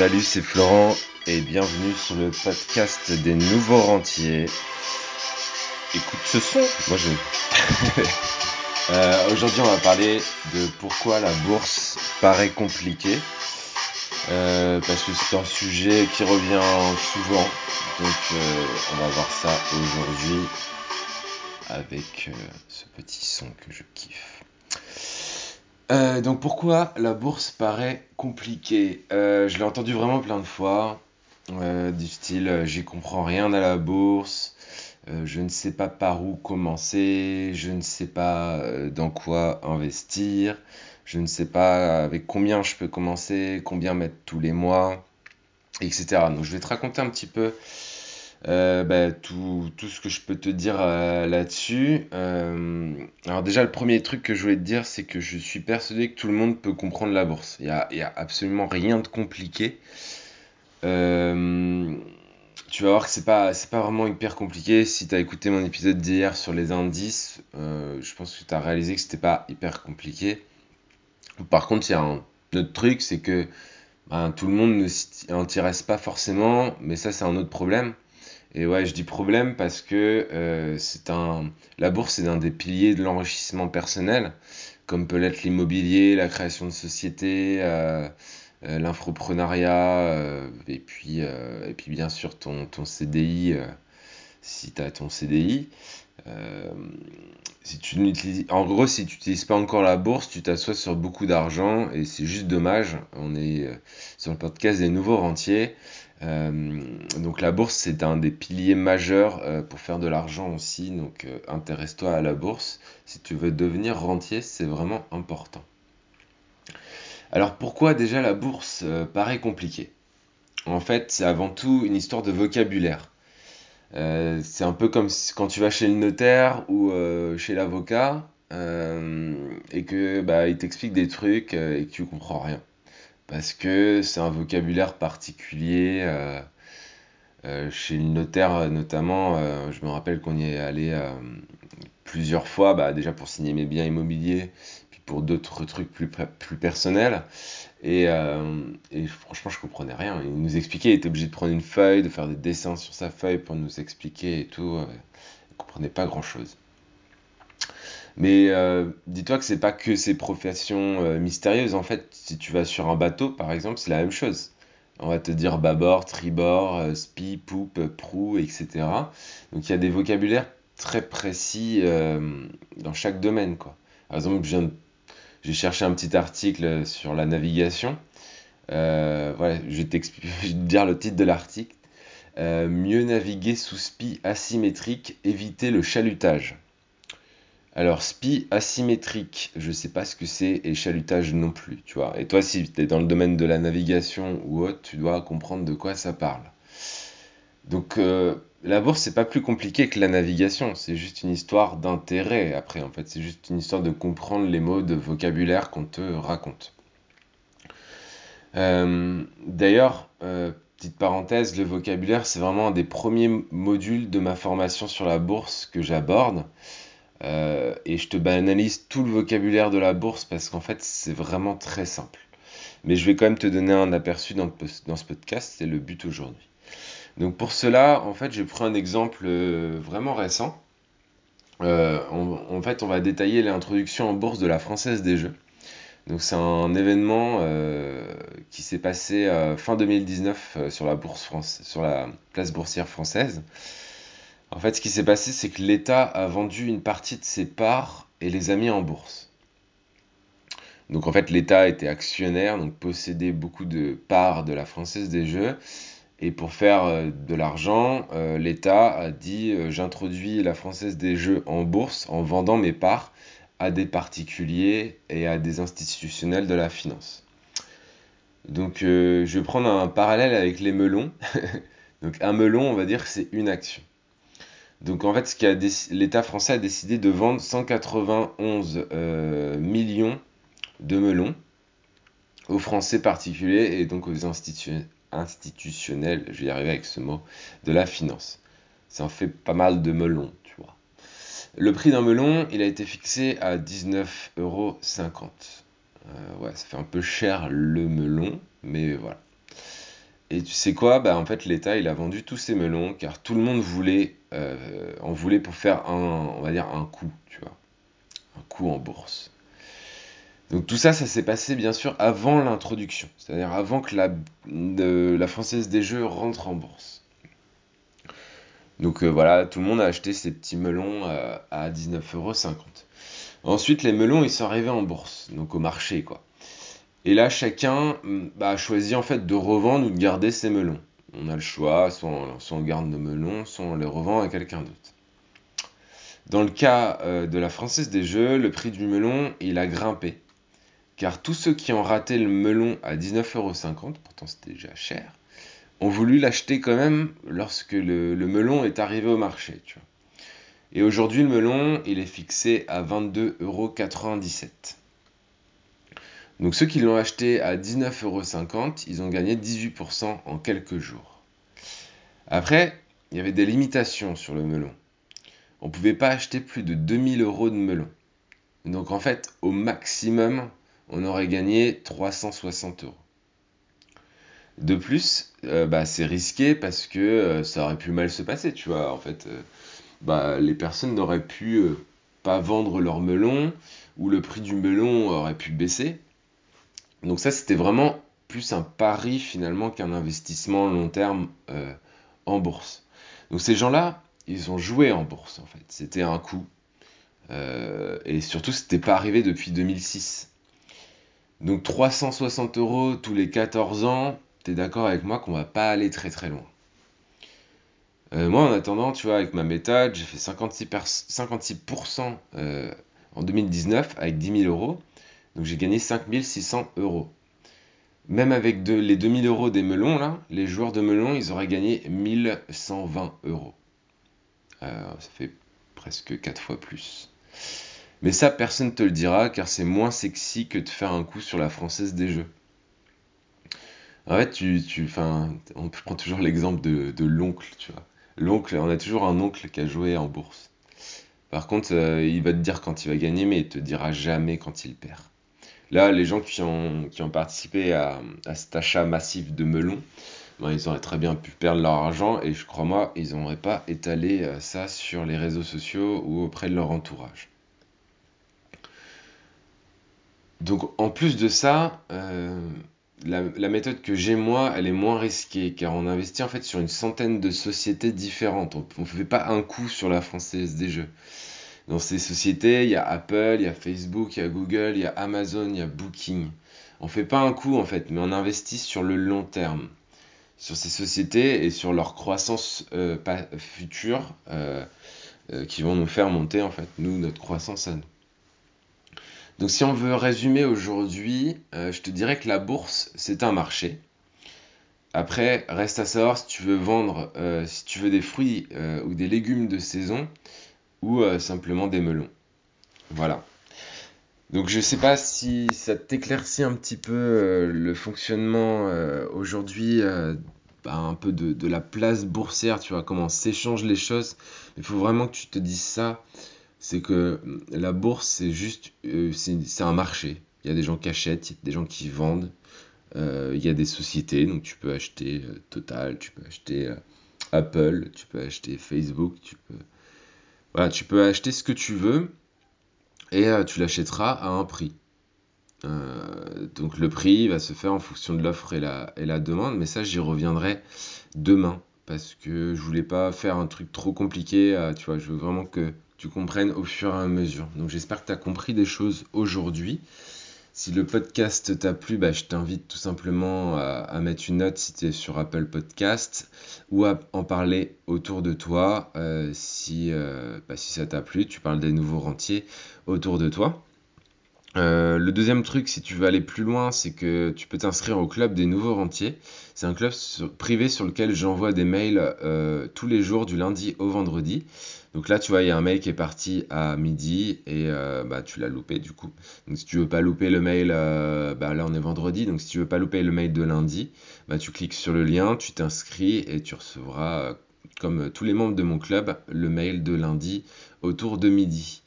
Salut, c'est Florent et bienvenue sur le podcast des nouveaux rentiers. Écoute ce son, moi je. Euh, Aujourd'hui, on va parler de pourquoi la bourse paraît compliquée. Euh, parce que c'est un sujet qui revient souvent. Donc, euh, on va voir ça aujourd'hui avec ce petit son que je kiffe. Donc pourquoi la bourse paraît compliquée? Je l'ai entendu vraiment plein de fois, du style j'y comprends rien à la bourse, euh, je ne sais pas par où commencer, je ne sais pas euh, dans quoi investir, je ne sais pas avec combien je peux commencer, combien mettre tous les mois, etc. Donc je vais te raconter un petit peu euh, bah, tout, ce que je peux te dire là-dessus. alors déjà, le premier truc que je voulais te dire, c'est que je suis persuadé que tout le monde peut comprendre la bourse. Il n'y a, a, absolument rien de compliqué tu vas voir que c'est pas, c'est pas vraiment hyper compliqué. Si tu as écouté mon épisode d'hier sur les indices, euh, je pense que tu as réalisé que c'était pas hyper compliqué. Par contre, il y a un autre truc, c'est que ben, tout le monde ne s'y intéresse pas forcément, mais ça, c'est un autre problème. Et ouais, je dis problème parce que euh, c'est un, la bourse est un des piliers de l'enrichissement personnel, comme peut l'être l'immobilier, la création de sociétés. Euh, euh, l'infoprenariat, euh, et, puis, et puis bien sûr ton, ton CDI, si tu as ton CDI. en gros, si tu n'utilises pas encore la bourse, tu t'assois sur beaucoup d'argent et c'est juste dommage. On est sur le podcast des nouveaux rentiers. Donc la bourse, c'est un des piliers majeurs pour faire de l'argent aussi. Donc intéresse-toi à la bourse. Si tu veux devenir rentier, c'est vraiment important. Alors pourquoi déjà la bourse euh, paraît compliquée? En fait, c'est avant tout une histoire de vocabulaire. Euh, c'est un peu comme quand tu vas chez le notaire ou euh, chez l'avocat et que bah, il t'explique des trucs et que tu comprends rien. Parce que c'est un vocabulaire particulier. chez le notaire notamment, je me rappelle qu'on y est allé plusieurs fois, bah, déjà pour signer mes biens immobiliers, pour d'autres trucs plus, plus personnels. Euh, et, franchement, je comprenais rien. Il nous expliquait, il était obligé de prendre une feuille, de faire des dessins sur sa feuille pour nous expliquer et tout. Euh, il comprenait pas grand chose. Mais euh, dis-toi que c'est pas que ces professions mystérieuses. En fait, si tu vas sur un bateau, par exemple, c'est la même chose. On va te dire bâbord, tribord, spi, poupe, proue, etc. Donc il y a des vocabulaires très précis dans chaque domaine. Quoi. Par exemple, je j'ai cherché un petit article sur la navigation. Euh, voilà, je vais, te dire le titre de l'article. Euh, mieux naviguer sous SPI asymétrique, éviter le chalutage. Alors, SPI asymétrique, je ne sais pas ce que c'est, et chalutage non plus, tu vois. Et toi, si tu es dans le domaine de la navigation ou autre, tu dois comprendre de quoi ça parle. Donc, euh, la bourse, c'est pas plus compliqué que la navigation, c'est juste une histoire d'intérêt après, en fait, c'est juste une histoire de comprendre les mots de vocabulaire qu'on te raconte. Euh, d'ailleurs, euh, petite parenthèse, le vocabulaire, c'est vraiment un des premiers modules de ma formation sur la bourse que j'aborde. Euh, et je te banalise tout le vocabulaire de la bourse parce qu'en fait, c'est vraiment très simple. Mais je vais quand même te donner un aperçu dans, ce podcast, c'est le but aujourd'hui. Donc pour cela, en fait, j'ai pris un exemple euh, vraiment récent. Euh, en fait, on va détailler l'introduction en bourse de la Française des Jeux. Donc c'est un événement qui s'est passé fin 2019 sur la bourse France, sur la place boursière française. En fait, ce qui s'est passé, c'est que l'État a vendu une partie de ses parts et les a mis en bourse. Donc en fait, l'État était actionnaire, donc possédait beaucoup de parts de la Française des Jeux, et pour faire euh, de l'argent, euh, l'État a dit euh, j'introduis la Française des Jeux en bourse en vendant mes parts à des particuliers et à des institutionnels de la finance. Donc je vais prendre un parallèle avec les melons. Donc un melon, on va dire c'est une action. Donc en fait, l'État français a décidé de vendre 191 millions de melons aux Français particuliers et donc aux institutionnels institutionnel, je vais y arriver avec ce mot, de la finance. Ça en fait pas mal de melons, tu vois. Le prix d'un melon, il a été fixé à 19,50 euros. Euh, ouais, ça fait un peu cher le melon, mais voilà. Et tu sais quoi? Bah, en fait, l'État, il a vendu tous ses melons car tout le monde voulait, euh, en voulait pour faire un, on va dire, un coup, tu vois, un coup en bourse. Donc tout ça, ça s'est passé bien sûr avant l'introduction, c'est-à-dire avant que la, Française des Jeux rentre en bourse. Donc euh, voilà, tout le monde a acheté ses petits melons euh, à 19,50€. Ensuite, les melons, ils sont arrivés en bourse, donc au marché, quoi. Et là, chacun mm, bah, a choisi en fait de revendre ou de garder ses melons. On a le choix, soit on, garde nos melons, soit on les revend à quelqu'un d'autre. Dans le cas euh, de la Française des Jeux, le prix du melon, il a grimpé. Car tous ceux qui ont raté le melon à 19,50€, pourtant c'était déjà cher, ont voulu l'acheter quand même lorsque le, melon est arrivé au marché. Et aujourd'hui, le melon, il est fixé à 22,97€. Donc ceux qui l'ont acheté à 19,50€, ils ont gagné 18% en quelques jours. Après, il y avait des limitations sur le melon. On ne pouvait pas acheter plus de 2000 euros de melon. Donc en fait, au maximum, on aurait gagné 360 euros. De plus, euh, bah, c'est risqué parce que euh, ça aurait pu mal se passer, tu vois. En fait, euh, bah, les personnes n'auraient pu pas vendre leur melon ou le prix du melon aurait pu baisser. Donc ça, c'était vraiment plus un pari finalement qu'un investissement long terme euh, en bourse. Donc ces gens-là, ils ont joué en bourse en fait. C'était un coup. Euh, et surtout, c'était pas arrivé depuis 2006. Donc 360 euros tous les 14 ans, t'es d'accord avec moi qu'on va pas aller très très loin. Euh, moi, en attendant, tu vois, avec ma méthode, j'ai fait 56%, per- 56% euh, en 2019 avec 10 000 euros. Donc j'ai gagné 5600 euros. Même avec les 2000 euros des melons, là, les joueurs de melons, ils auraient gagné 1120 euros. Euh, ça fait presque 4 fois plus. Mais ça, personne ne te le dira, car c'est moins sexy que de faire un coup sur la Française des Jeux. En fait, tu, tu, on prend toujours l'exemple de, de l'oncle, tu vois. L'oncle, on a toujours un oncle qui a joué en bourse. Par contre, euh, il va te dire quand il va gagner, mais il te dira jamais quand il perd. Là, les gens qui ont, participé à, à cet achat massif de melons, ben, ils auraient très bien pu perdre leur argent et je crois moi, ils n'auraient pas étalé euh, ça sur les réseaux sociaux ou auprès de leur entourage. Donc en plus de ça, euh, la, la méthode que j'ai moi, elle est moins risquée car on investit en fait sur une centaine de sociétés différentes. On ne fait pas un coup sur la Française des Jeux. Dans ces sociétés, il y a Apple, il y a Facebook, il y a Google, il y a Amazon, il y a Booking. On fait pas un coup en fait, mais on investit sur le long terme, sur ces sociétés et sur leur croissance euh, future euh, euh, qui vont nous faire monter en fait, nous, notre croissance à nous. Donc si on veut résumer aujourd'hui, je te dirais que la bourse, c'est un marché. Après, reste à savoir si tu veux vendre, si tu veux des fruits ou des légumes de saison ou euh, simplement des melons. Voilà. Donc je sais pas si ça t'éclaircit un petit peu euh, le fonctionnement euh, aujourd'hui, bah, un peu de, de la place boursière, tu vois, comment s'échangent les choses. Il faut vraiment que tu te dises ça, c'est que la bourse c'est juste, c'est un marché. Il y a des gens qui achètent, il y a des gens qui vendent, il y a des sociétés, donc tu peux acheter Total, tu peux acheter Apple, tu peux acheter Facebook, tu peux, voilà, tu peux acheter ce que tu veux et euh, tu l'achèteras à un prix. Euh, donc le prix va se faire en fonction de l'offre et la, demande, mais ça j'y reviendrai demain parce que je voulais pas faire un truc trop compliqué, euh, tu vois, je veux vraiment que tu comprennes au fur et à mesure. Donc j'espère que tu as compris des choses aujourd'hui. Si le podcast t'a plu, bah, je t'invite tout simplement à, mettre une note si tu es sur Apple Podcast ou à en parler autour de toi. euh, si, euh, bah, si ça t'a plu, tu parles des nouveaux rentiers autour de toi. Euh, le deuxième truc, si tu veux aller plus loin, c'est que tu peux t'inscrire au club des nouveaux rentiers. C'est un club privé sur lequel j'envoie des mails euh, tous les jours du lundi au vendredi. Donc là, tu vois, il y a un mail qui est parti à midi et euh, bah, tu l'as loupé du coup. Donc si tu veux pas louper le mail, bah, là on est vendredi, donc si tu veux pas louper le mail de lundi, bah, tu cliques sur le lien, tu t'inscris et tu recevras, comme tous les membres de mon club, le mail de lundi autour de midi.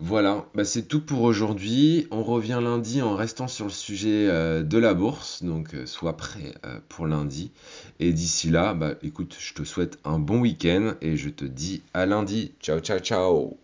Voilà, bah c'est tout pour aujourd'hui. On revient lundi en restant sur le sujet euh, de la bourse, donc euh, sois prêt euh, pour lundi. Et d'ici là, bah écoute, je te souhaite un bon week-end et je te dis à lundi. Ciao, ciao, ciao